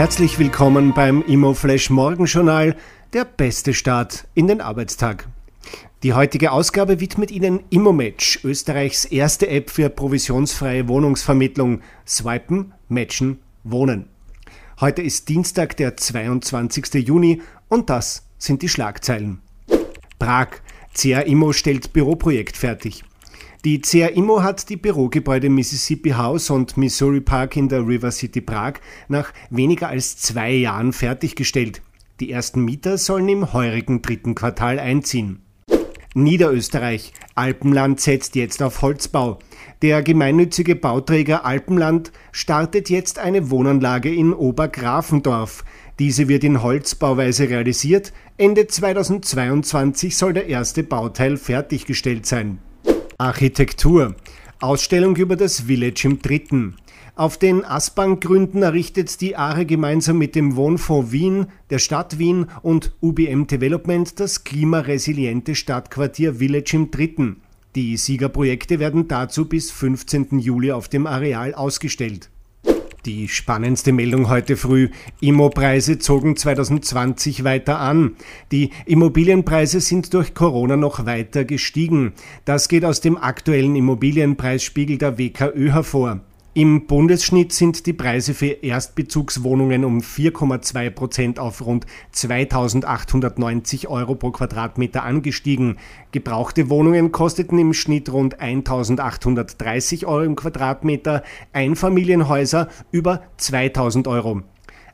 Herzlich willkommen beim ImmoFlash Morgenjournal, der beste Start in den Arbeitstag. Die heutige Ausgabe widmet Ihnen ImmoMatch, Österreichs erste App für provisionsfreie Wohnungsvermittlung. Swipen, Matchen, Wohnen. Heute ist Dienstag, der 22. Juni und das sind die Schlagzeilen. Prag. CA Immo stellt Büroprojekt fertig. Die CA Immo hat die Bürogebäude Mississippi House und Missouri Park in der River City Prag nach weniger als zwei Jahren fertiggestellt. Die ersten Mieter sollen im heurigen dritten Quartal einziehen. Niederösterreich. Alpenland setzt jetzt auf Holzbau. Der gemeinnützige Bauträger Alpenland startet jetzt eine Wohnanlage in Obergrafendorf. Diese wird in Holzbauweise realisiert. Ende 2022 soll der erste Bauteil fertiggestellt sein. Architektur. Ausstellung über das Village im Dritten. Auf den Asbank-Gründen errichtet die ARE gemeinsam mit dem Wohnfonds Wien, der Stadt Wien und UBM Development das klimaresiliente Stadtquartier Village im Dritten. Die Siegerprojekte werden dazu bis 15. Juli auf dem Areal ausgestellt. Die spannendste Meldung heute früh. Immopreise zogen 2020 weiter an. Die Immobilienpreise sind durch Corona noch weiter gestiegen. Das geht aus dem aktuellen Immobilienpreisspiegel der WKÖ hervor. Im Bundesschnitt sind die Preise für Erstbezugswohnungen um 4,2 Prozent auf rund 2.890 Euro pro Quadratmeter angestiegen. Gebrauchte Wohnungen kosteten im Schnitt rund 1.830 Euro im Quadratmeter, Einfamilienhäuser über 2.000 Euro.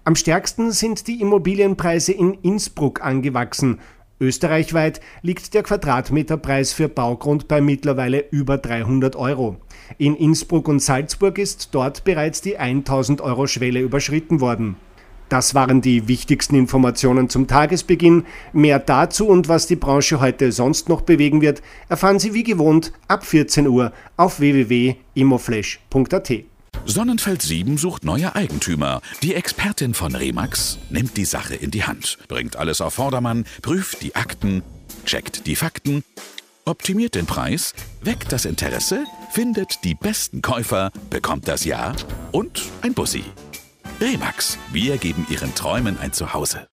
Am stärksten sind die Immobilienpreise in Innsbruck angewachsen. Österreichweit liegt der Quadratmeterpreis für Baugrund bei mittlerweile über 300 Euro. In Innsbruck und Salzburg ist dort bereits die 1000 Euro Schwelle überschritten worden. Das waren die wichtigsten Informationen zum Tagesbeginn. Mehr dazu und was die Branche heute sonst noch bewegen wird, erfahren Sie wie gewohnt ab 14 Uhr auf www.imoflash.at. Sonnenfeld 7 sucht neue Eigentümer. Die Expertin von Remax nimmt die Sache in die Hand, bringt alles auf Vordermann, prüft die Akten, checkt die Fakten, optimiert den Preis, weckt das Interesse, findet die besten Käufer, bekommt das Ja und ein Bussi. Remax, wir geben Ihren Träumen ein Zuhause.